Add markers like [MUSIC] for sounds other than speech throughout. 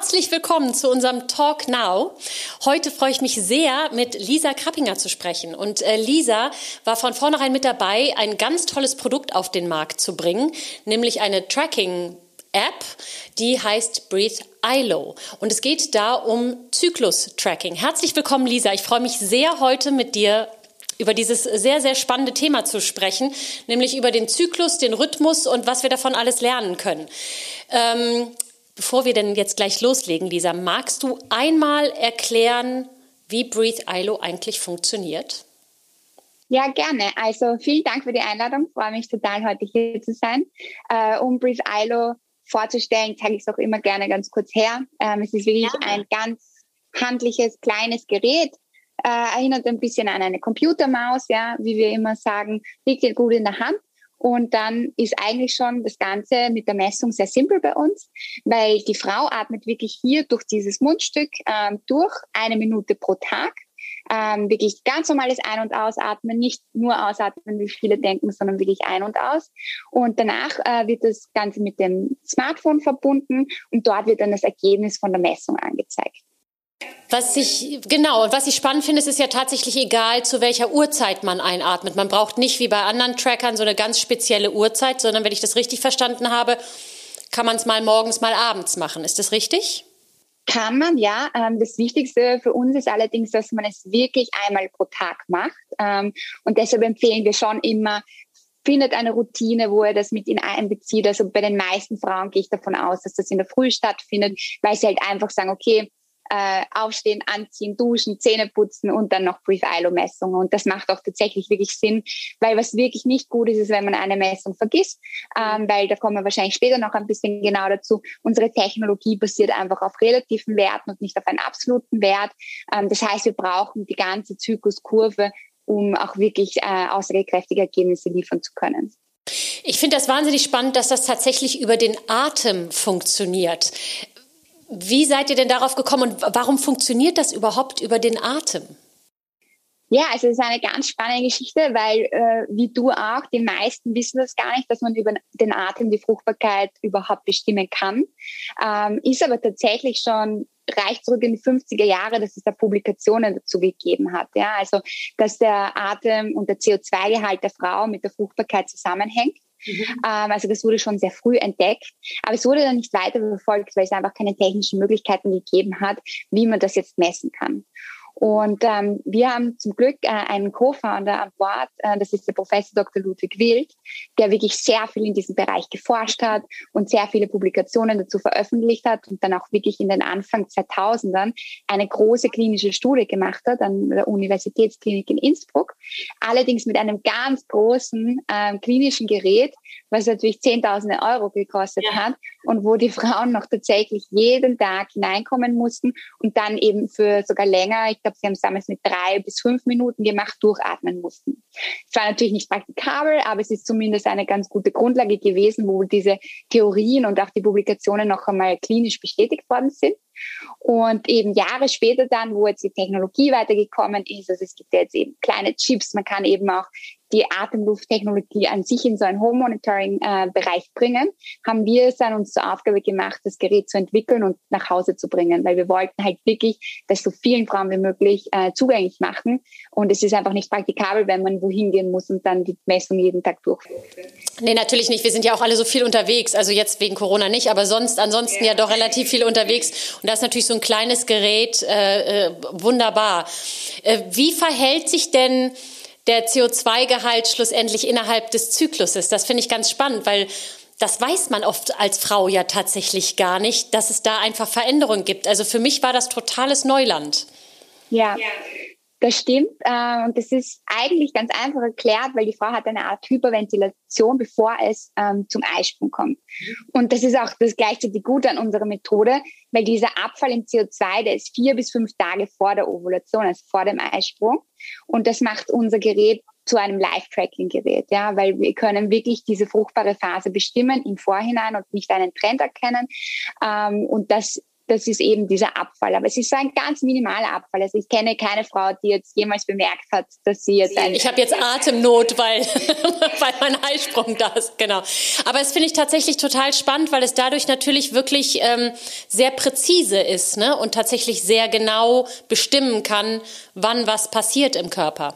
Herzlich willkommen zu unserem Talk Now. Heute freue ich mich sehr, mit Lisa Krappinger zu sprechen. Und äh, Lisa war von vornherein mit dabei, ein ganz tolles Produkt auf den Markt zu bringen, nämlich eine Tracking App, die heißt Breathe ILO. Und es geht da um Zyklus-Tracking. Herzlich willkommen, Lisa. Ich freue mich sehr, heute mit dir über dieses sehr, sehr spannende Thema zu sprechen, nämlich über den Zyklus, den Rhythmus und was wir davon alles lernen können. Ähm, bevor wir denn jetzt gleich loslegen, Lisa, magst du einmal erklären, wie Breathe ILO eigentlich funktioniert? Ja, gerne. Also vielen Dank für die Einladung. Ich freue mich total, heute hier zu sein. Äh, um Breathe ILO vorzustellen, zeige ich es auch immer gerne ganz kurz her. Ähm, es ist wirklich ja. ein ganz handliches, kleines Gerät, äh, erinnert ein bisschen an eine Computermaus, ja, wie wir immer sagen, liegt dir gut in der Hand. Und dann ist eigentlich schon das Ganze mit der Messung sehr simpel bei uns, weil die Frau atmet wirklich hier durch dieses Mundstück ähm, durch eine Minute pro Tag. Ähm, wirklich ganz normales Ein- und Ausatmen, nicht nur ausatmen, wie viele denken, sondern wirklich ein- und aus. Und danach äh, wird das Ganze mit dem Smartphone verbunden und dort wird dann das Ergebnis von der Messung angezeigt. Was ich, genau, und was ich spannend finde, ist, ist ja tatsächlich egal, zu welcher Uhrzeit man einatmet. Man braucht nicht wie bei anderen Trackern so eine ganz spezielle Uhrzeit, sondern wenn ich das richtig verstanden habe, kann man es mal morgens, mal abends machen. Ist das richtig? Kann man, ja. Ähm, das Wichtigste für uns ist allerdings, dass man es wirklich einmal pro Tag macht. Ähm, und deshalb empfehlen wir schon immer, findet eine Routine, wo er das mit in einbezieht. Also bei den meisten Frauen gehe ich davon aus, dass das in der Früh stattfindet, weil sie halt einfach sagen, okay, äh, aufstehen, anziehen, duschen, Zähne putzen und dann noch Breathe-ILO-Messungen. Und das macht auch tatsächlich wirklich Sinn, weil was wirklich nicht gut ist, ist, wenn man eine Messung vergisst, ähm, weil da kommen wir wahrscheinlich später noch ein bisschen genau dazu. Unsere Technologie basiert einfach auf relativen Werten und nicht auf einen absoluten Wert. Ähm, das heißt, wir brauchen die ganze Zykluskurve, um auch wirklich äh, aussagekräftige Ergebnisse liefern zu können. Ich finde das wahnsinnig spannend, dass das tatsächlich über den Atem funktioniert. Wie seid ihr denn darauf gekommen und warum funktioniert das überhaupt über den Atem? Ja, also es ist eine ganz spannende Geschichte, weil äh, wie du auch, die meisten wissen das gar nicht, dass man über den Atem die Fruchtbarkeit überhaupt bestimmen kann. Ähm, ist aber tatsächlich schon reicht zurück in die 50er Jahre, dass es da Publikationen dazu gegeben hat. Ja, also dass der Atem und der CO2-Gehalt der Frau mit der Fruchtbarkeit zusammenhängt. Mhm. Ähm, also das wurde schon sehr früh entdeckt, aber es wurde dann nicht weiter verfolgt, weil es einfach keine technischen Möglichkeiten gegeben hat, wie man das jetzt messen kann. Und ähm, wir haben zum Glück äh, einen Co-Founder an Bord, äh, das ist der Professor Dr. Ludwig Wild, der wirklich sehr viel in diesem Bereich geforscht hat und sehr viele Publikationen dazu veröffentlicht hat und dann auch wirklich in den Anfang 2000ern eine große klinische Studie gemacht hat an der Universitätsklinik in Innsbruck. Allerdings mit einem ganz großen äh, klinischen Gerät, was natürlich Zehntausende Euro gekostet ja. hat und wo die Frauen noch tatsächlich jeden Tag hineinkommen mussten und dann eben für sogar länger, ich glaube, sie haben es damals mit drei bis fünf Minuten gemacht, durchatmen mussten. Es war natürlich nicht praktikabel, aber es ist zumindest eine ganz gute Grundlage gewesen, wo diese Theorien und auch die Publikationen noch einmal klinisch bestätigt worden sind. Und eben Jahre später dann, wo jetzt die Technologie weitergekommen ist, also es gibt jetzt eben kleine Chips, man kann eben auch die Atemlufttechnologie an sich in so einen Home-Monitoring-Bereich äh, bringen, haben wir es dann uns zur Aufgabe gemacht, das Gerät zu entwickeln und nach Hause zu bringen, weil wir wollten halt wirklich das so vielen Frauen wie möglich äh, zugänglich machen. Und es ist einfach nicht praktikabel, wenn man wohin gehen muss und dann die Messung jeden Tag durchführt. Nee, natürlich nicht. Wir sind ja auch alle so viel unterwegs. Also jetzt wegen Corona nicht, aber sonst ansonsten ja, ja doch relativ viel unterwegs. Und da ist natürlich so ein kleines Gerät äh, äh, wunderbar. Äh, wie verhält sich denn der CO2-Gehalt schlussendlich innerhalb des Zykluses. Das finde ich ganz spannend, weil das weiß man oft als Frau ja tatsächlich gar nicht, dass es da einfach Veränderungen gibt. Also für mich war das totales Neuland. Ja, das stimmt. Äh, und das ist eigentlich ganz einfach erklärt, weil die Frau hat eine Art Hyperventilation, bevor es ähm, zum Eisprung kommt. Und das ist auch das gleichzeitig Gute an unserer Methode, weil dieser Abfall im CO2, der ist vier bis fünf Tage vor der Ovulation, also vor dem Eisprung. Und das macht unser Gerät zu einem Live-Tracking-Gerät, ja, weil wir können wirklich diese fruchtbare Phase bestimmen im Vorhinein und nicht einen Trend erkennen. Ähm, und das das ist eben dieser Abfall. Aber es ist so ein ganz minimaler Abfall. Also ich kenne keine Frau, die jetzt jemals bemerkt hat, dass sie jetzt ein... Ich habe jetzt Atemnot, weil, [LAUGHS] weil mein Eisprung da ist, genau. Aber es finde ich tatsächlich total spannend, weil es dadurch natürlich wirklich ähm, sehr präzise ist ne? und tatsächlich sehr genau bestimmen kann, wann was passiert im Körper.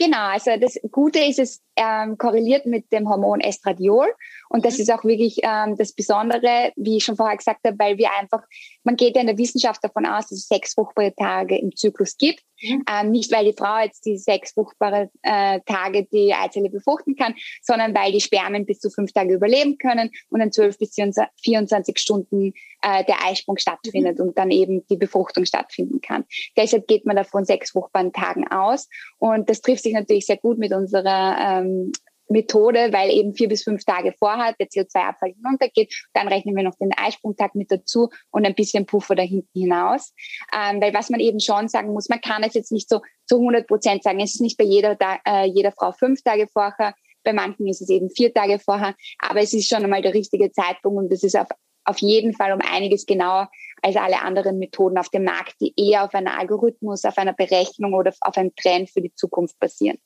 Genau, also das Gute ist, es ähm, korreliert mit dem Hormon Estradiol. Und das mhm. ist auch wirklich ähm, das Besondere, wie ich schon vorher gesagt habe, weil wir einfach, man geht ja in der Wissenschaft davon aus, dass es sechs fruchtbare Tage im Zyklus gibt. Mhm. Ähm, nicht, weil die Frau jetzt die sechs fruchtbare äh, Tage die Eizelle befruchten kann, sondern weil die Spermien bis zu fünf Tage überleben können und in zwölf bis 24 Stunden äh, der Eisprung stattfindet mhm. und dann eben die Befruchtung stattfinden kann. Deshalb geht man davon sechs fruchtbaren Tagen aus. Und das trifft sich natürlich sehr gut mit unserer ähm, Methode, weil eben vier bis fünf Tage vorher der CO2-Abfall hinuntergeht. Dann rechnen wir noch den Eisprungtag mit dazu und ein bisschen Puffer da hinten hinaus. Ähm, weil was man eben schon sagen muss, man kann es jetzt nicht so zu 100 Prozent sagen. Es ist nicht bei jeder, äh, jeder Frau fünf Tage vorher. Bei manchen ist es eben vier Tage vorher. Aber es ist schon einmal der richtige Zeitpunkt und das ist auf, auf jeden Fall um einiges genauer als alle anderen Methoden auf dem Markt, die eher auf einem Algorithmus, auf einer Berechnung oder auf einem Trend für die Zukunft basieren.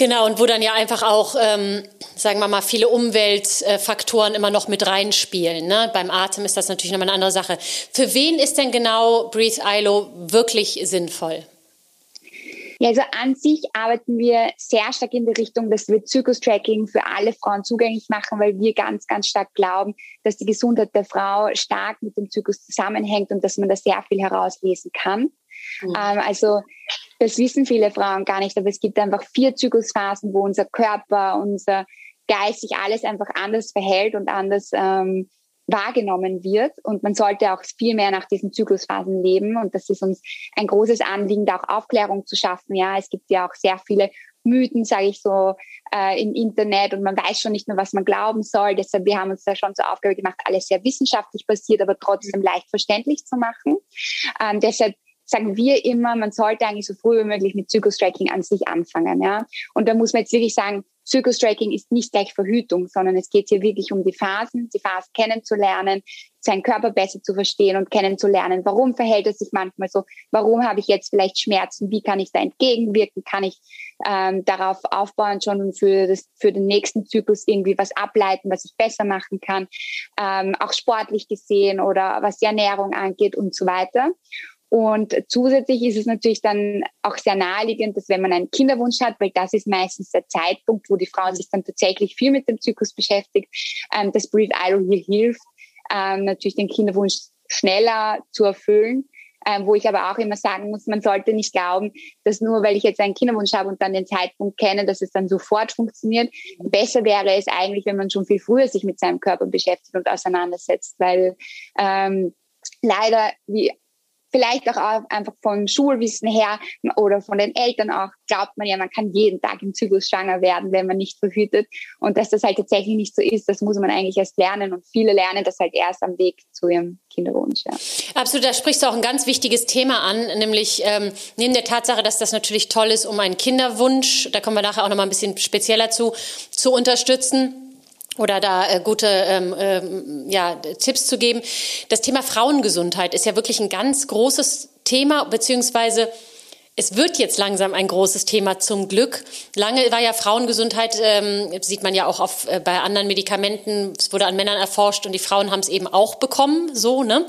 Genau, und wo dann ja einfach auch, ähm, sagen wir mal, viele Umweltfaktoren immer noch mit reinspielen. Ne? Beim Atem ist das natürlich nochmal eine andere Sache. Für wen ist denn genau Breathe ILO wirklich sinnvoll? Ja, also an sich arbeiten wir sehr stark in die Richtung, dass wir Zyklus-Tracking für alle Frauen zugänglich machen, weil wir ganz, ganz stark glauben, dass die Gesundheit der Frau stark mit dem Zyklus zusammenhängt und dass man da sehr viel herauslesen kann. Mhm. Ähm, also das wissen viele Frauen gar nicht, aber es gibt einfach vier Zyklusphasen, wo unser Körper, unser Geist sich alles einfach anders verhält und anders ähm, wahrgenommen wird. Und man sollte auch viel mehr nach diesen Zyklusphasen leben. Und das ist uns ein großes Anliegen, da auch Aufklärung zu schaffen. Ja, es gibt ja auch sehr viele Mythen, sage ich so, äh, im Internet und man weiß schon nicht mehr, was man glauben soll. Deshalb, wir haben uns da schon zur Aufgabe gemacht, alles sehr wissenschaftlich basiert, aber trotzdem leicht verständlich zu machen. Ähm, deshalb sagen wir immer, man sollte eigentlich so früh wie möglich mit Zyklus-Tracking an sich anfangen. Ja? Und da muss man jetzt wirklich sagen, Zyklus-Tracking ist nicht gleich Verhütung, sondern es geht hier wirklich um die Phasen, die Phasen kennenzulernen, seinen Körper besser zu verstehen und kennenzulernen. Warum verhält es sich manchmal so? Warum habe ich jetzt vielleicht Schmerzen? Wie kann ich da entgegenwirken? Kann ich ähm, darauf aufbauen schon für, das, für den nächsten Zyklus irgendwie was ableiten, was ich besser machen kann? Ähm, auch sportlich gesehen oder was die Ernährung angeht und so weiter. Und zusätzlich ist es natürlich dann auch sehr naheliegend, dass wenn man einen Kinderwunsch hat, weil das ist meistens der Zeitpunkt, wo die Frau sich dann tatsächlich viel mit dem Zyklus beschäftigt, ähm, dass Breathe ILO hier hilft, ähm, natürlich den Kinderwunsch schneller zu erfüllen. Ähm, wo ich aber auch immer sagen muss, man sollte nicht glauben, dass nur weil ich jetzt einen Kinderwunsch habe und dann den Zeitpunkt kenne, dass es dann sofort funktioniert. Besser wäre es eigentlich, wenn man schon viel früher sich mit seinem Körper beschäftigt und auseinandersetzt, weil ähm, leider, wie vielleicht auch einfach vom Schulwissen her oder von den Eltern auch, glaubt man ja, man kann jeden Tag im Zyklus schwanger werden, wenn man nicht verhütet. Und dass das halt tatsächlich nicht so ist, das muss man eigentlich erst lernen. Und viele lernen das halt erst am Weg zu ihrem Kinderwunsch. Ja. Absolut, da sprichst du auch ein ganz wichtiges Thema an, nämlich ähm, neben der Tatsache, dass das natürlich toll ist, um einen Kinderwunsch, da kommen wir nachher auch noch mal ein bisschen spezieller zu, zu unterstützen oder da äh, gute ähm, ähm, ja, Tipps zu geben. Das Thema Frauengesundheit ist ja wirklich ein ganz großes Thema, beziehungsweise es wird jetzt langsam ein großes Thema zum Glück. Lange war ja Frauengesundheit, ähm, sieht man ja auch auf, äh, bei anderen Medikamenten, es wurde an Männern erforscht und die Frauen haben es eben auch bekommen, so, ne?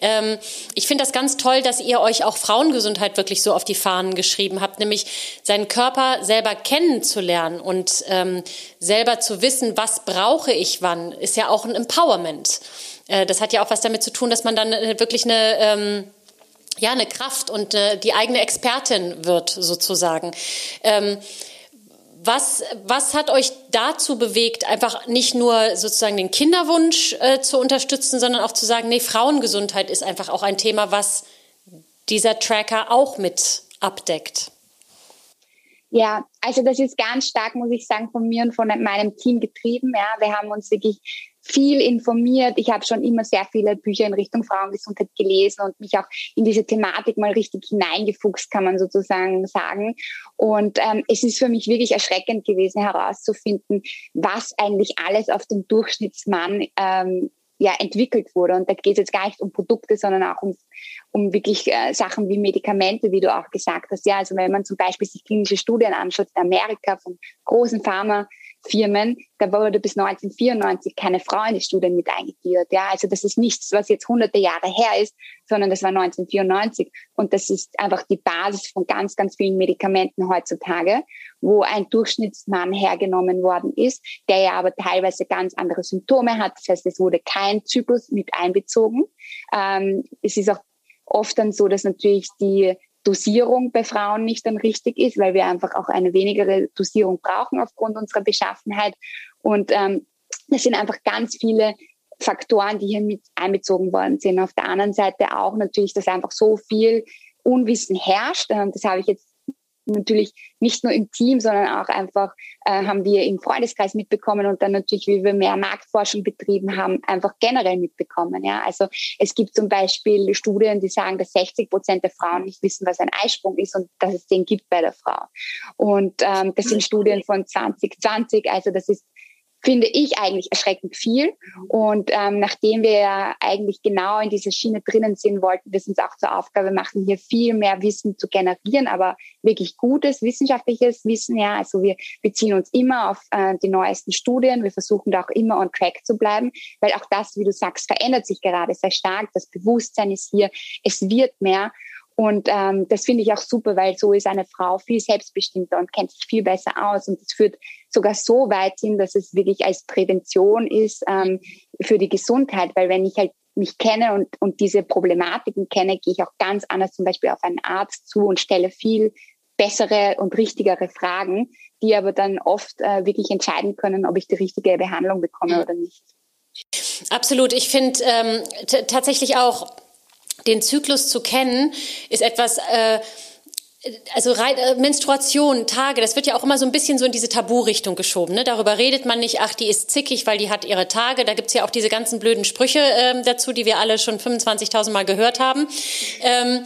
Ähm, ich finde das ganz toll, dass ihr euch auch Frauengesundheit wirklich so auf die Fahnen geschrieben habt, nämlich seinen Körper selber kennenzulernen und ähm, selber zu wissen, was brauche ich wann, ist ja auch ein Empowerment. Äh, das hat ja auch was damit zu tun, dass man dann äh, wirklich eine, ähm, ja, eine Kraft und äh, die eigene Expertin wird sozusagen. Ähm, was, was hat euch dazu bewegt, einfach nicht nur sozusagen den Kinderwunsch äh, zu unterstützen, sondern auch zu sagen, nee, Frauengesundheit ist einfach auch ein Thema, was dieser Tracker auch mit abdeckt? Ja, also das ist ganz stark, muss ich sagen, von mir und von meinem Team getrieben. Ja, wir haben uns wirklich viel informiert. Ich habe schon immer sehr viele Bücher in Richtung Frauengesundheit gelesen und mich auch in diese Thematik mal richtig hineingefuchst, kann man sozusagen sagen. Und ähm, es ist für mich wirklich erschreckend gewesen herauszufinden, was eigentlich alles auf den Durchschnittsmann ähm, ja entwickelt wurde. Und da geht es jetzt gar nicht um Produkte, sondern auch um, um wirklich äh, Sachen wie Medikamente, wie du auch gesagt hast. Ja, also wenn man zum Beispiel sich klinische Studien anschaut in Amerika von großen Pharma, Firmen, da wurde bis 1994 keine Frau in die Studien mit eingegliedert. Ja, also das ist nichts, was jetzt hunderte Jahre her ist, sondern das war 1994. Und das ist einfach die Basis von ganz, ganz vielen Medikamenten heutzutage, wo ein Durchschnittsmann hergenommen worden ist, der ja aber teilweise ganz andere Symptome hat. Das heißt, es wurde kein Zyklus mit einbezogen. Ähm, es ist auch oft dann so, dass natürlich die Dosierung bei Frauen nicht dann richtig ist, weil wir einfach auch eine wenigere Dosierung brauchen aufgrund unserer Beschaffenheit. Und ähm, das sind einfach ganz viele Faktoren, die hier mit einbezogen worden sind. Auf der anderen Seite auch natürlich, dass einfach so viel Unwissen herrscht. Ähm, das habe ich jetzt natürlich nicht nur im Team, sondern auch einfach äh, haben wir im Freundeskreis mitbekommen und dann natürlich, wie wir mehr Marktforschung betrieben haben, einfach generell mitbekommen. Ja, also es gibt zum Beispiel Studien, die sagen, dass 60 Prozent der Frauen nicht wissen, was ein Eisprung ist und dass es den gibt bei der Frau. Und ähm, das sind Studien von 2020, also das ist finde ich eigentlich erschreckend viel. Und ähm, nachdem wir ja eigentlich genau in dieser Schiene drinnen sind, wollten wir es uns auch zur Aufgabe machen, hier viel mehr Wissen zu generieren, aber wirklich gutes wissenschaftliches Wissen. Ja, also wir beziehen uns immer auf äh, die neuesten Studien. Wir versuchen da auch immer on track zu bleiben, weil auch das, wie du sagst, verändert sich gerade sehr stark. Das Bewusstsein ist hier. Es wird mehr. Und ähm, das finde ich auch super, weil so ist eine Frau viel selbstbestimmter und kennt sich viel besser aus. Und es führt sogar so weit hin, dass es wirklich als Prävention ist ähm, für die Gesundheit. Weil wenn ich halt mich kenne und, und diese Problematiken kenne, gehe ich auch ganz anders zum Beispiel auf einen Arzt zu und stelle viel bessere und richtigere Fragen, die aber dann oft äh, wirklich entscheiden können, ob ich die richtige Behandlung bekomme oder nicht. Absolut. Ich finde ähm, tatsächlich auch, den Zyklus zu kennen, ist etwas, äh, also äh, Menstruation, Tage, das wird ja auch immer so ein bisschen so in diese Tabu-Richtung geschoben. Ne? Darüber redet man nicht, ach, die ist zickig, weil die hat ihre Tage. Da gibt's ja auch diese ganzen blöden Sprüche äh, dazu, die wir alle schon 25.000 Mal gehört haben. Ähm,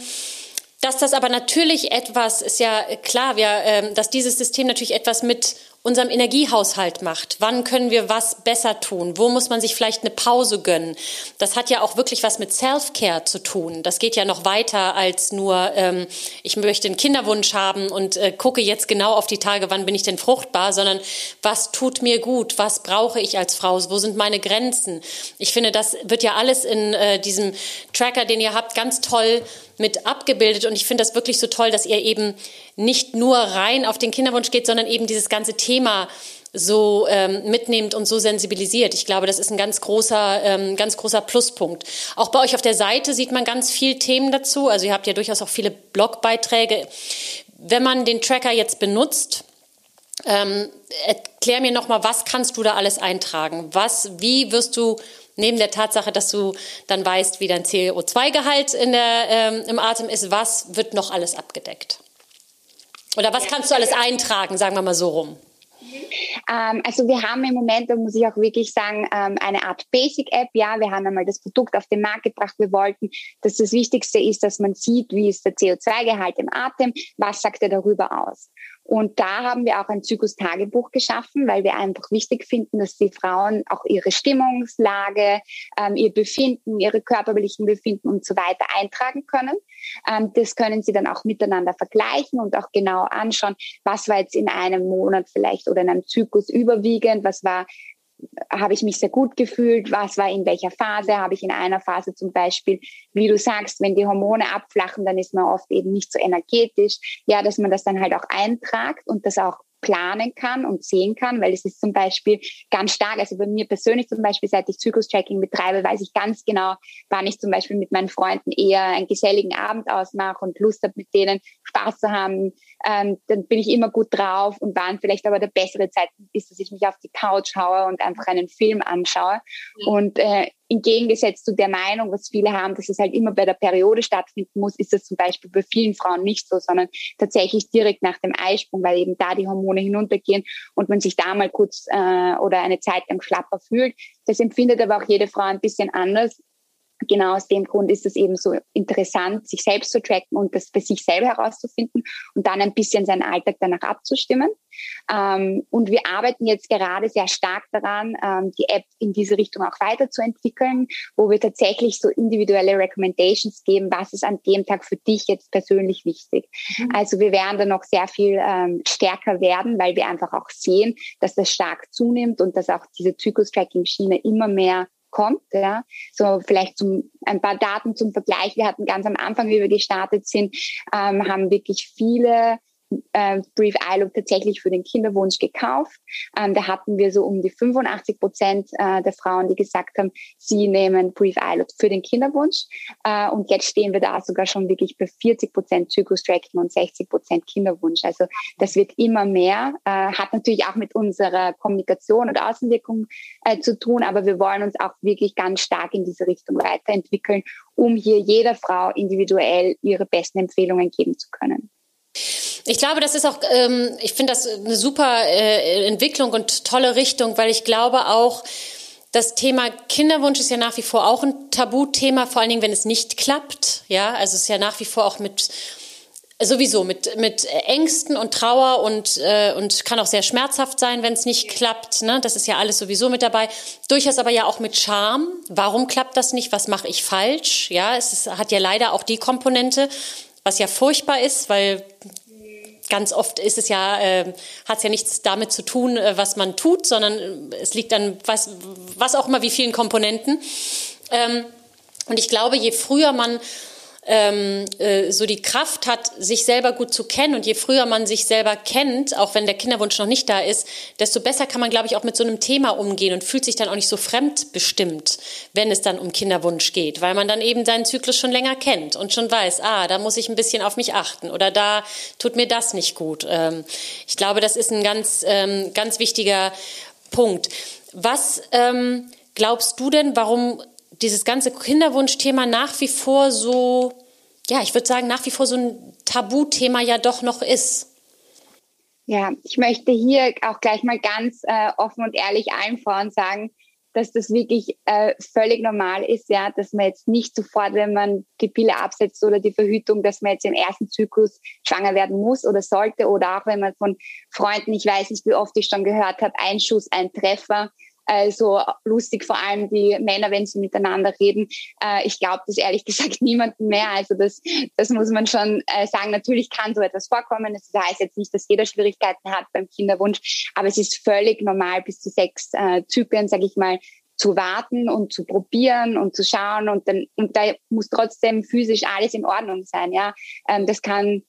dass das aber natürlich etwas, ist ja klar, wir, äh, dass dieses System natürlich etwas mit unserem Energiehaushalt macht. Wann können wir was besser tun? Wo muss man sich vielleicht eine Pause gönnen? Das hat ja auch wirklich was mit Self-Care zu tun. Das geht ja noch weiter als nur, ähm, ich möchte einen Kinderwunsch haben und äh, gucke jetzt genau auf die Tage, wann bin ich denn fruchtbar, sondern was tut mir gut? Was brauche ich als Frau? Wo sind meine Grenzen? Ich finde, das wird ja alles in äh, diesem Tracker, den ihr habt, ganz toll mit abgebildet. Und ich finde das wirklich so toll, dass ihr eben nicht nur rein auf den Kinderwunsch geht, sondern eben dieses ganze Thema so ähm, mitnehmt und so sensibilisiert. Ich glaube, das ist ein ganz großer, ähm, ganz großer Pluspunkt. Auch bei euch auf der Seite sieht man ganz viel Themen dazu. Also ihr habt ja durchaus auch viele Blogbeiträge. Wenn man den Tracker jetzt benutzt, ähm, erklär mir nochmal, was kannst du da alles eintragen? Was, wie wirst du neben der Tatsache, dass du dann weißt, wie dein CO2-Gehalt in der, ähm, im Atem ist, was wird noch alles abgedeckt? Oder was kannst du alles eintragen, sagen wir mal so rum? Ähm, also wir haben im Moment, da muss ich auch wirklich sagen, ähm, eine Art Basic-App. Ja, wir haben einmal das Produkt auf den Markt gebracht. Wir wollten, dass das Wichtigste ist, dass man sieht, wie ist der CO2-Gehalt im Atem, was sagt er darüber aus. Und da haben wir auch ein Zyklus-Tagebuch geschaffen, weil wir einfach wichtig finden, dass die Frauen auch ihre Stimmungslage, ähm, ihr Befinden, ihre körperlichen Befinden und so weiter eintragen können. Ähm, das können sie dann auch miteinander vergleichen und auch genau anschauen, was war jetzt in einem Monat vielleicht oder in einem Zyklus überwiegend, was war habe ich mich sehr gut gefühlt, was war in welcher Phase, habe ich in einer Phase zum Beispiel, wie du sagst, wenn die Hormone abflachen, dann ist man oft eben nicht so energetisch, ja, dass man das dann halt auch eintragt und das auch planen kann und sehen kann, weil es ist zum Beispiel ganz stark, also bei mir persönlich zum Beispiel, seit ich Zyklus-Tracking betreibe, weiß ich ganz genau, wann ich zum Beispiel mit meinen Freunden eher einen geselligen Abend ausmache und Lust habe, mit denen Spaß zu haben, ähm, dann bin ich immer gut drauf und wann vielleicht aber der bessere Zeitpunkt ist, dass ich mich auf die Couch haue und einfach einen Film anschaue. Mhm. Und äh, entgegengesetzt zu der Meinung, was viele haben, dass es halt immer bei der Periode stattfinden muss, ist das zum Beispiel bei vielen Frauen nicht so, sondern tatsächlich direkt nach dem Eisprung, weil eben da die Hormone hinuntergehen und man sich da mal kurz äh, oder eine Zeit lang schlapper fühlt. Das empfindet aber auch jede Frau ein bisschen anders genau aus dem Grund ist es eben so interessant, sich selbst zu tracken und das für sich selber herauszufinden und dann ein bisschen seinen Alltag danach abzustimmen. Ähm, und wir arbeiten jetzt gerade sehr stark daran, ähm, die App in diese Richtung auch weiterzuentwickeln, wo wir tatsächlich so individuelle Recommendations geben, was ist an dem Tag für dich jetzt persönlich wichtig. Mhm. Also wir werden da noch sehr viel ähm, stärker werden, weil wir einfach auch sehen, dass das stark zunimmt und dass auch diese Zyklus-Tracking-Schiene immer mehr kommt. Ja. So vielleicht zum, ein paar Daten zum Vergleich. Wir hatten ganz am Anfang, wie wir gestartet sind, ähm, haben wirklich viele äh, Brief iLook tatsächlich für den Kinderwunsch gekauft. Ähm, da hatten wir so um die 85 Prozent äh, der Frauen, die gesagt haben, sie nehmen Brief iLook für den Kinderwunsch. Äh, und jetzt stehen wir da sogar schon wirklich bei 40 Prozent Zyklus-Tracking und 60 Prozent Kinderwunsch. Also das wird immer mehr, äh, hat natürlich auch mit unserer Kommunikation und Außenwirkung äh, zu tun, aber wir wollen uns auch wirklich ganz stark in diese Richtung weiterentwickeln, um hier jeder Frau individuell ihre besten Empfehlungen geben zu können. Ich glaube, das ist auch, ähm, ich finde das eine super äh, Entwicklung und tolle Richtung, weil ich glaube auch, das Thema Kinderwunsch ist ja nach wie vor auch ein Tabuthema, vor allen Dingen, wenn es nicht klappt. Ja, also es ist ja nach wie vor auch mit sowieso mit mit Ängsten und Trauer und äh, und kann auch sehr schmerzhaft sein, wenn es nicht klappt. Ne? Das ist ja alles sowieso mit dabei. Durchaus aber ja auch mit Scham. Warum klappt das nicht? Was mache ich falsch? Ja, es ist, hat ja leider auch die Komponente, was ja furchtbar ist, weil ganz oft ist es ja, äh, hat es ja nichts damit zu tun, äh, was man tut, sondern äh, es liegt an was, was auch immer wie vielen Komponenten. Ähm, und ich glaube, je früher man ähm, äh, so die Kraft hat, sich selber gut zu kennen. Und je früher man sich selber kennt, auch wenn der Kinderwunsch noch nicht da ist, desto besser kann man, glaube ich, auch mit so einem Thema umgehen und fühlt sich dann auch nicht so fremdbestimmt, wenn es dann um Kinderwunsch geht, weil man dann eben seinen Zyklus schon länger kennt und schon weiß, ah, da muss ich ein bisschen auf mich achten oder da tut mir das nicht gut. Ähm, ich glaube, das ist ein ganz, ähm, ganz wichtiger Punkt. Was ähm, glaubst du denn, warum dieses ganze Kinderwunschthema nach wie vor so, ja, ich würde sagen, nach wie vor so ein Tabuthema ja doch noch ist. Ja, ich möchte hier auch gleich mal ganz äh, offen und ehrlich allen Frauen sagen, dass das wirklich äh, völlig normal ist, ja, dass man jetzt nicht sofort, wenn man die Pille absetzt oder die Verhütung, dass man jetzt im ersten Zyklus schwanger werden muss oder sollte oder auch wenn man von Freunden, ich weiß nicht, wie oft ich schon gehört habe, ein Schuss, ein Treffer, also lustig, vor allem die Männer, wenn sie miteinander reden. Äh, ich glaube das ehrlich [LAUGHS] gesagt niemanden mehr. Also das, das muss man schon äh, sagen. Natürlich kann so etwas vorkommen. Das heißt jetzt nicht, dass jeder Schwierigkeiten hat beim Kinderwunsch, aber es ist völlig normal, bis zu sechs äh, Zyklen, sage ich mal, zu warten und zu probieren und zu schauen und dann und da muss trotzdem physisch alles in Ordnung sein. Ja, ähm, das kann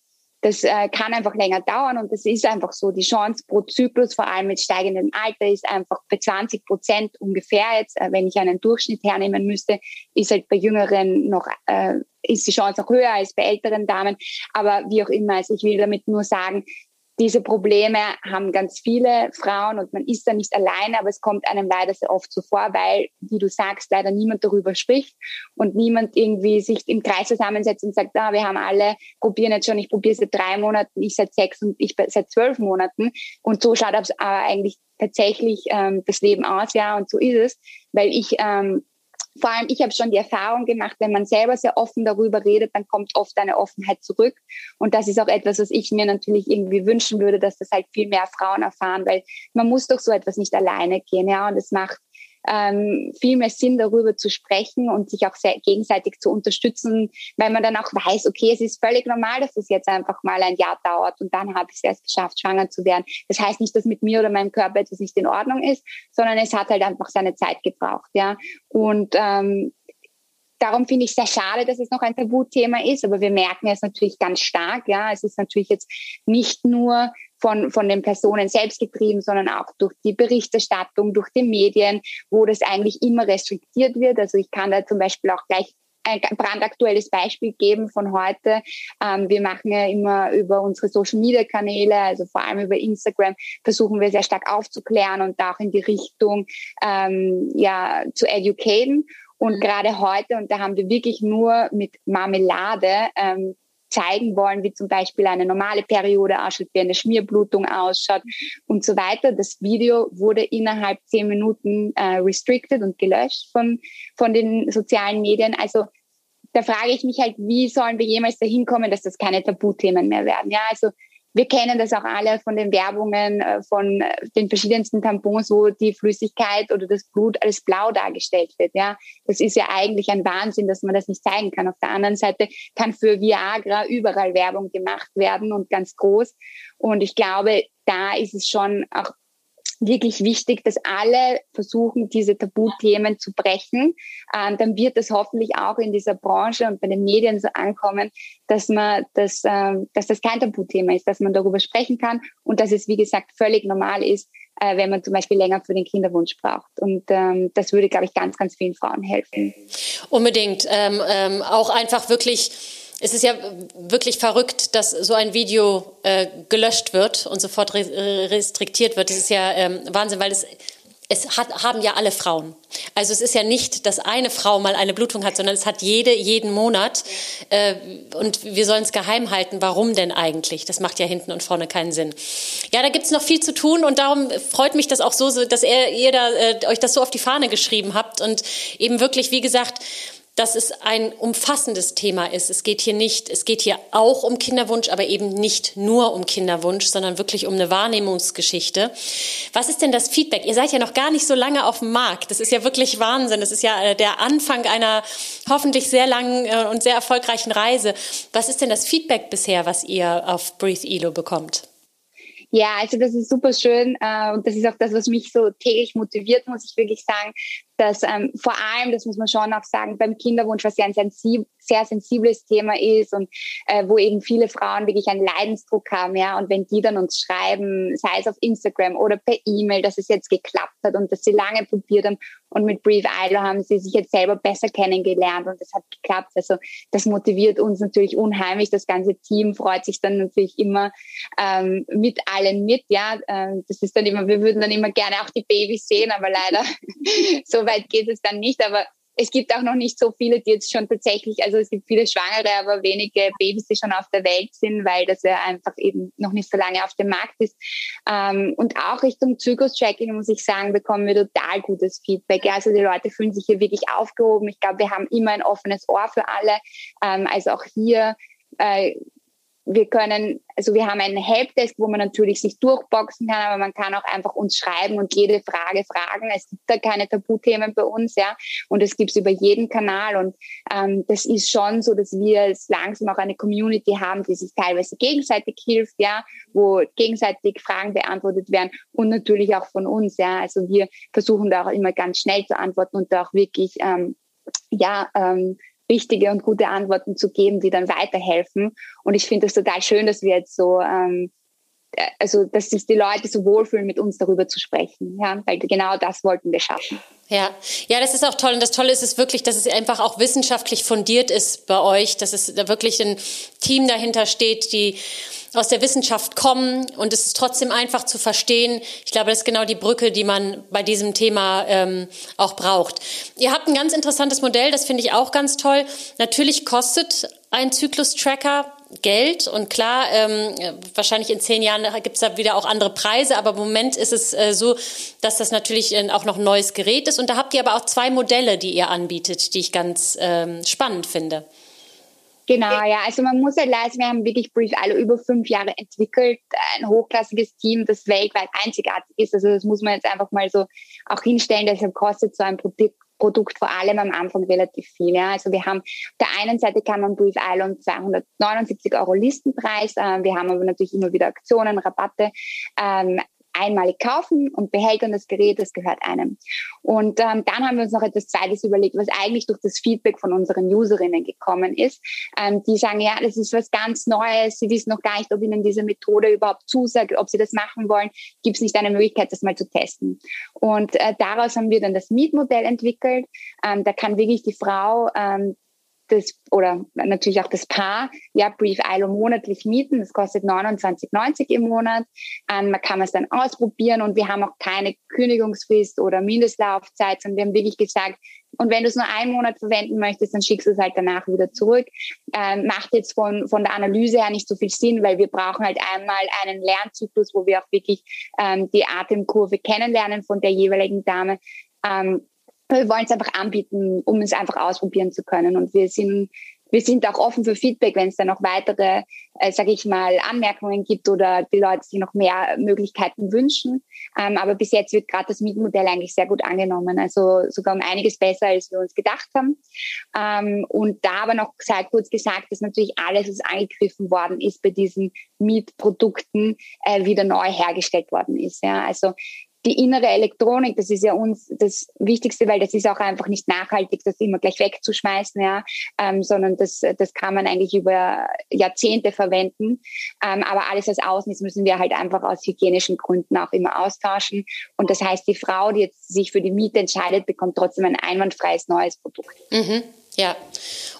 das äh, kann einfach länger dauern und das ist einfach so. Die Chance pro Zyklus, vor allem mit steigendem Alter, ist einfach bei 20 Prozent ungefähr jetzt. Äh, wenn ich einen Durchschnitt hernehmen müsste, ist halt bei Jüngeren noch, äh, ist die Chance noch höher als bei älteren Damen. Aber wie auch immer, also ich will damit nur sagen, diese Probleme haben ganz viele Frauen und man ist da nicht alleine, aber es kommt einem leider sehr oft so vor, weil, wie du sagst, leider niemand darüber spricht und niemand irgendwie sich im Kreis zusammensetzt und sagt, ah, wir haben alle, probieren jetzt schon, ich probiere seit drei Monaten, ich seit sechs und ich seit zwölf Monaten. Und so schaut aber eigentlich tatsächlich ähm, das Leben aus, ja, und so ist es, weil ich ähm, vor allem, ich habe schon die Erfahrung gemacht, wenn man selber sehr offen darüber redet, dann kommt oft eine Offenheit zurück. Und das ist auch etwas, was ich mir natürlich irgendwie wünschen würde, dass das halt viel mehr Frauen erfahren, weil man muss doch so etwas nicht alleine gehen, ja. Und es macht ähm, viel mehr Sinn, darüber zu sprechen und sich auch sehr gegenseitig zu unterstützen, weil man dann auch weiß, okay, es ist völlig normal, dass es jetzt einfach mal ein Jahr dauert und dann habe ich es erst geschafft, schwanger zu werden. Das heißt nicht, dass mit mir oder meinem Körper etwas nicht in Ordnung ist, sondern es hat halt einfach seine Zeit gebraucht, ja. Und ähm, darum finde ich sehr schade, dass es noch ein Tabuthema ist, aber wir merken es natürlich ganz stark. Ja, es ist natürlich jetzt nicht nur von, von den Personen selbst getrieben, sondern auch durch die Berichterstattung, durch die Medien, wo das eigentlich immer restriktiert wird. Also ich kann da zum Beispiel auch gleich ein brandaktuelles Beispiel geben von heute. Ähm, wir machen ja immer über unsere Social Media Kanäle, also vor allem über Instagram, versuchen wir sehr stark aufzuklären und auch in die Richtung ähm, ja zu educaten. Und mhm. gerade heute, und da haben wir wirklich nur mit Marmelade ähm, zeigen wollen, wie zum Beispiel eine normale Periode ausschaut, wie eine Schmierblutung ausschaut und so weiter. Das Video wurde innerhalb zehn Minuten äh, restricted und gelöscht von, von den sozialen Medien. Also da frage ich mich halt, wie sollen wir jemals dahin kommen, dass das keine Tabuthemen mehr werden? Ja, also wir kennen das auch alle von den Werbungen, äh, von äh, den verschiedensten Tampons, wo die Flüssigkeit oder das Blut als blau dargestellt wird. Ja, das ist ja eigentlich ein Wahnsinn, dass man das nicht zeigen kann. Auf der anderen Seite kann für Viagra überall Werbung gemacht werden und ganz groß. Und ich glaube, da ist es schon auch wirklich wichtig, dass alle versuchen, diese Tabuthemen zu brechen. Ähm, dann wird es hoffentlich auch in dieser Branche und bei den Medien so ankommen, dass man das, ähm, dass das kein Tabuthema ist, dass man darüber sprechen kann und dass es, wie gesagt, völlig normal ist, äh, wenn man zum Beispiel länger für den Kinderwunsch braucht. Und ähm, das würde, glaube ich, ganz, ganz vielen Frauen helfen. Unbedingt. Ähm, ähm, auch einfach wirklich es ist ja wirklich verrückt, dass so ein Video äh, gelöscht wird und sofort re restriktiert wird. Das ist ja ähm, Wahnsinn, weil es es hat, haben ja alle Frauen. Also es ist ja nicht, dass eine Frau mal eine Blutung hat, sondern es hat jede jeden Monat. Äh, und wir sollen es geheim halten. Warum denn eigentlich? Das macht ja hinten und vorne keinen Sinn. Ja, da gibt's noch viel zu tun und darum freut mich das auch so, dass ihr, ihr da, äh, euch das so auf die Fahne geschrieben habt und eben wirklich, wie gesagt, dass es ein umfassendes Thema ist. Es geht hier nicht, es geht hier auch um Kinderwunsch, aber eben nicht nur um Kinderwunsch, sondern wirklich um eine Wahrnehmungsgeschichte. Was ist denn das Feedback? Ihr seid ja noch gar nicht so lange auf dem Markt. Das ist ja wirklich Wahnsinn. Das ist ja äh, der Anfang einer hoffentlich sehr langen äh, und sehr erfolgreichen Reise. Was ist denn das Feedback bisher, was ihr auf Breathe Elo bekommt? Ja, also das ist super schön äh, und das ist auch das, was mich so täglich motiviert, muss ich wirklich sagen, dass ähm, vor allem, das muss man schon auch sagen, beim Kinderwunsch, was ja ein sensib sehr sensibles Thema ist und äh, wo eben viele Frauen wirklich einen Leidensdruck haben, ja, und wenn die dann uns schreiben, sei es auf Instagram oder per E-Mail, dass es jetzt geklappt hat und dass sie lange probiert haben und mit Brief Idol haben sie sich jetzt selber besser kennengelernt und das hat geklappt. Also das motiviert uns natürlich unheimlich. Das ganze Team freut sich dann natürlich immer ähm, mit allen mit, ja. Ähm, das ist dann immer, wir würden dann immer gerne auch die Babys sehen, aber leider [LAUGHS] so weit geht es dann nicht. Aber es gibt auch noch nicht so viele, die jetzt schon tatsächlich, also es gibt viele Schwangere, aber wenige Babys, die schon auf der Welt sind, weil das ja einfach eben noch nicht so lange auf dem Markt ist. Ähm, und auch Richtung Zyklus-Tracking, muss ich sagen, bekommen wir total gutes Feedback. Also die Leute fühlen sich hier wirklich aufgehoben. Ich glaube, wir haben immer ein offenes Ohr für alle. Ähm, also auch hier äh, wir können, also wir haben einen Helpdesk, wo man natürlich sich durchboxen kann, aber man kann auch einfach uns schreiben und jede Frage fragen. Es gibt da keine Tabuthemen bei uns, ja. Und es gibt's über jeden Kanal. Und ähm, das ist schon so, dass wir langsam auch eine Community haben, die sich teilweise gegenseitig hilft, ja, wo gegenseitig Fragen beantwortet werden und natürlich auch von uns, ja. Also wir versuchen da auch immer ganz schnell zu antworten und da auch wirklich ähm, ja, ähm, richtige und gute Antworten zu geben, die dann weiterhelfen. Und ich finde es total schön, dass wir jetzt so, ähm, äh, also dass sich die Leute so wohlfühlen, mit uns darüber zu sprechen. Ja, weil genau das wollten wir schaffen. Ja, ja, das ist auch toll. Und das Tolle ist es wirklich, dass es einfach auch wissenschaftlich fundiert ist bei euch, dass es da wirklich ein Team dahinter steht, die aus der Wissenschaft kommen und es ist trotzdem einfach zu verstehen. Ich glaube, das ist genau die Brücke, die man bei diesem Thema ähm, auch braucht. Ihr habt ein ganz interessantes Modell, das finde ich auch ganz toll. Natürlich kostet ein Zyklus-Tracker Geld und klar, ähm, wahrscheinlich in zehn Jahren gibt es da wieder auch andere Preise, aber im Moment ist es äh, so, dass das natürlich äh, auch noch ein neues Gerät ist und da habt ihr aber auch zwei Modelle, die ihr anbietet, die ich ganz ähm, spannend finde. Genau, ja. Also man muss halt leisten, wir haben wirklich Brief alle über fünf Jahre entwickelt, ein hochklassiges Team, das weltweit einzigartig ist. Also das muss man jetzt einfach mal so auch hinstellen. Deshalb kostet so ein Produkt Produkt vor allem am Anfang relativ viel. Ja. Also wir haben auf der einen Seite kann man Brief Island 279 Euro Listenpreis. Äh, wir haben aber natürlich immer wieder Aktionen, Rabatte. Ähm, einmalig kaufen und behält dann das Gerät, das gehört einem. Und ähm, dann haben wir uns noch etwas Zweites überlegt, was eigentlich durch das Feedback von unseren Userinnen gekommen ist. Ähm, die sagen, ja, das ist was ganz Neues, sie wissen noch gar nicht, ob ihnen diese Methode überhaupt zusagt, ob sie das machen wollen. Gibt es nicht eine Möglichkeit, das mal zu testen? Und äh, daraus haben wir dann das Mietmodell entwickelt. Ähm, da kann wirklich die Frau ähm, das oder natürlich auch das Paar ja Brief ILO monatlich mieten. Das kostet 29,90 im Monat. Ähm, man kann es dann ausprobieren und wir haben auch keine Kündigungsfrist oder Mindestlaufzeit, sondern wir haben wirklich gesagt, Und wenn du es nur einen Monat verwenden möchtest, dann schickst du es halt danach wieder zurück. Ähm, macht jetzt von, von der Analyse her nicht so viel Sinn, weil wir brauchen halt einmal einen Lernzyklus, wo wir auch wirklich ähm, die Atemkurve kennenlernen von der jeweiligen Dame. Ähm, wir wollen es einfach anbieten, um es einfach ausprobieren zu können. Und wir sind wir sind auch offen für Feedback, wenn es da noch weitere, äh, sage ich mal, Anmerkungen gibt oder die Leute sich noch mehr Möglichkeiten wünschen. Ähm, aber bis jetzt wird gerade das Mietmodell eigentlich sehr gut angenommen, also sogar um einiges besser, als wir uns gedacht haben. Ähm, und da aber noch sehr kurz gesagt, dass natürlich alles, was angegriffen worden ist bei diesen Mietprodukten, äh, wieder neu hergestellt worden ist. Ja, also die innere Elektronik, das ist ja uns das Wichtigste, weil das ist auch einfach nicht nachhaltig, das immer gleich wegzuschmeißen, ja, ähm, sondern das, das kann man eigentlich über Jahrzehnte verwenden. Ähm, aber alles, was außen ist, müssen wir halt einfach aus hygienischen Gründen auch immer austauschen. Und das heißt, die Frau, die jetzt sich für die Miete entscheidet, bekommt trotzdem ein einwandfreies neues Produkt. Mhm. Ja.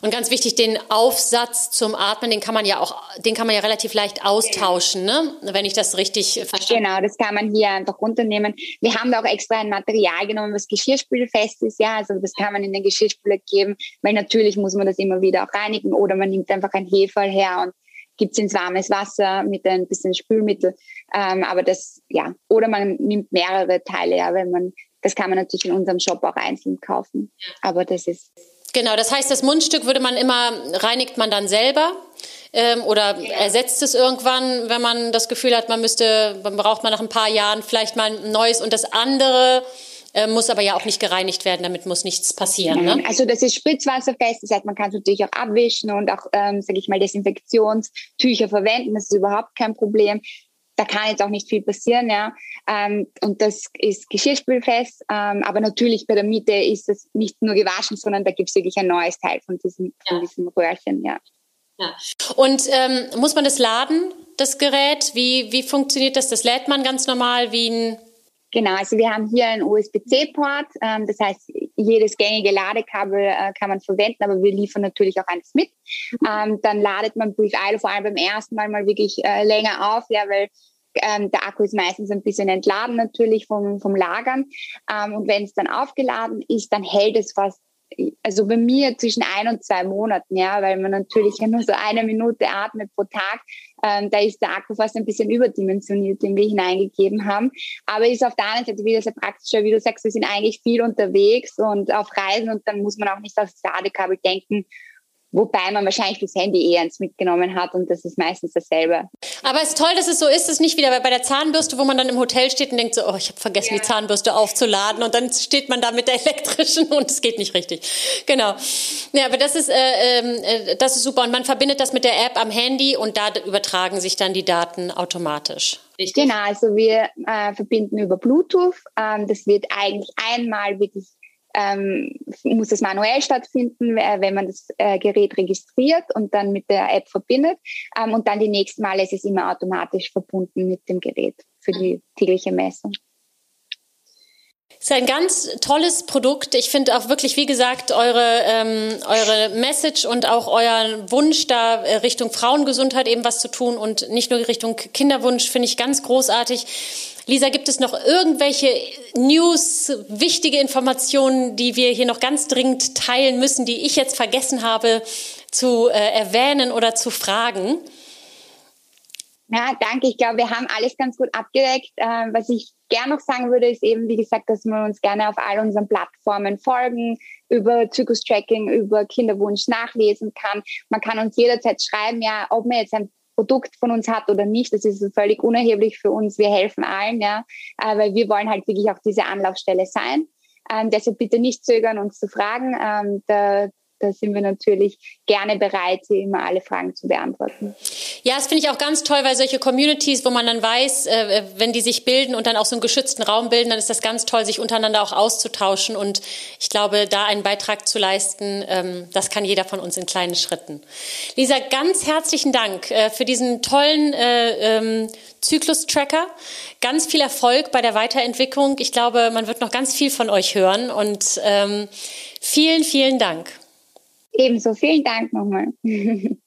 Und ganz wichtig, den Aufsatz zum Atmen, den kann man ja auch, den kann man ja relativ leicht austauschen, ne? Wenn ich das richtig verstehe. Genau, das kann man hier einfach runternehmen. Wir haben da auch extra ein Material genommen, was geschirrspülfest ist, ja. Also das kann man in den Geschirrspüler geben, weil natürlich muss man das immer wieder auch reinigen oder man nimmt einfach ein Heferl her und gibt es ins warmes Wasser mit ein bisschen Spülmittel. Ähm, aber das, ja, oder man nimmt mehrere Teile, ja, wenn man, das kann man natürlich in unserem Shop auch einzeln kaufen. Aber das ist Genau, das heißt, das Mundstück würde man immer, reinigt man dann selber ähm, oder ersetzt es irgendwann, wenn man das Gefühl hat, man müsste, man braucht man nach ein paar Jahren vielleicht mal ein neues und das andere äh, muss aber ja auch nicht gereinigt werden, damit muss nichts passieren. Ne? Also das ist spritzwasserfest, das heißt, man kann es natürlich auch abwischen und auch, ähm, sage ich mal, Desinfektionstücher verwenden, das ist überhaupt kein Problem da kann jetzt auch nicht viel passieren, ja. Ähm, und das ist geschirrspülfest. Ähm, aber natürlich bei der Miete ist es nicht nur gewaschen, sondern da gibt es wirklich ein neues Teil von diesem, ja. von diesem Röhrchen, ja. ja. Und ähm, muss man das laden, das Gerät? Wie, wie funktioniert das? Das lädt man ganz normal wie ein Genau, also wir haben hier einen USB-C-Port. Ähm, das heißt, jedes gängige Ladekabel äh, kann man verwenden, aber wir liefern natürlich auch eins mit. Ähm, dann ladet man Brief Idle vor allem beim ersten Mal mal wirklich äh, länger auf, ja, weil ähm, der Akku ist meistens ein bisschen entladen natürlich vom, vom Lagern. Ähm, und wenn es dann aufgeladen ist, dann hält es fast also bei mir zwischen ein und zwei Monaten, ja, weil man natürlich [LAUGHS] ja nur so eine Minute atmet pro Tag. Ähm, da ist der Akku fast ein bisschen überdimensioniert, den wir hineingegeben haben. Aber ist auf der anderen Seite wieder sehr praktisch, wie du sagst, wir sind eigentlich viel unterwegs und auf Reisen und dann muss man auch nicht aufs Ladekabel denken Wobei man wahrscheinlich das Handy eher ins mitgenommen hat und das ist meistens dasselbe. Aber es ist toll, dass es so ist, es ist nicht wieder bei der Zahnbürste, wo man dann im Hotel steht und denkt so, oh, ich habe vergessen, ja. die Zahnbürste aufzuladen und dann steht man da mit der [LAUGHS] elektrischen und es geht nicht richtig. Genau. Ja, aber das ist, äh, äh, das ist super und man verbindet das mit der App am Handy und da übertragen sich dann die Daten automatisch. Richtig? Genau, also wir äh, verbinden über Bluetooth. Ähm, das wird eigentlich einmal wirklich ähm, muss es manuell stattfinden, äh, wenn man das äh, Gerät registriert und dann mit der App verbindet. Ähm, und dann die nächsten Male ist es immer automatisch verbunden mit dem Gerät für die tägliche Messung. Es ist ein ganz tolles Produkt. Ich finde auch wirklich, wie gesagt, eure, ähm, eure Message und auch euer Wunsch, da äh, Richtung Frauengesundheit eben was zu tun und nicht nur Richtung Kinderwunsch, finde ich ganz großartig. Lisa, gibt es noch irgendwelche News, wichtige Informationen, die wir hier noch ganz dringend teilen müssen, die ich jetzt vergessen habe zu äh, erwähnen oder zu fragen? Ja, danke. Ich glaube, wir haben alles ganz gut abgedeckt. Äh, was ich gerne noch sagen würde, ist eben, wie gesagt, dass man uns gerne auf all unseren Plattformen folgen, über Zyklus-Tracking, über Kinderwunsch nachlesen kann. Man kann uns jederzeit schreiben, ja, ob man jetzt ein Produkt von uns hat oder nicht, das ist völlig unerheblich für uns. Wir helfen allen, ja, äh, weil wir wollen halt wirklich auch diese Anlaufstelle sein. Ähm, deshalb bitte nicht zögern, uns zu fragen. Ähm, da, da sind wir natürlich gerne bereit, Sie immer alle Fragen zu beantworten. Ja, das finde ich auch ganz toll, weil solche Communities, wo man dann weiß, äh, wenn die sich bilden und dann auch so einen geschützten Raum bilden, dann ist das ganz toll, sich untereinander auch auszutauschen. Und ich glaube, da einen Beitrag zu leisten, ähm, das kann jeder von uns in kleinen Schritten. Lisa, ganz herzlichen Dank äh, für diesen tollen äh, ähm, Zyklus-Tracker. Ganz viel Erfolg bei der Weiterentwicklung. Ich glaube, man wird noch ganz viel von euch hören und ähm, vielen, vielen Dank. Ebenso, vielen Dank nochmal. [LAUGHS]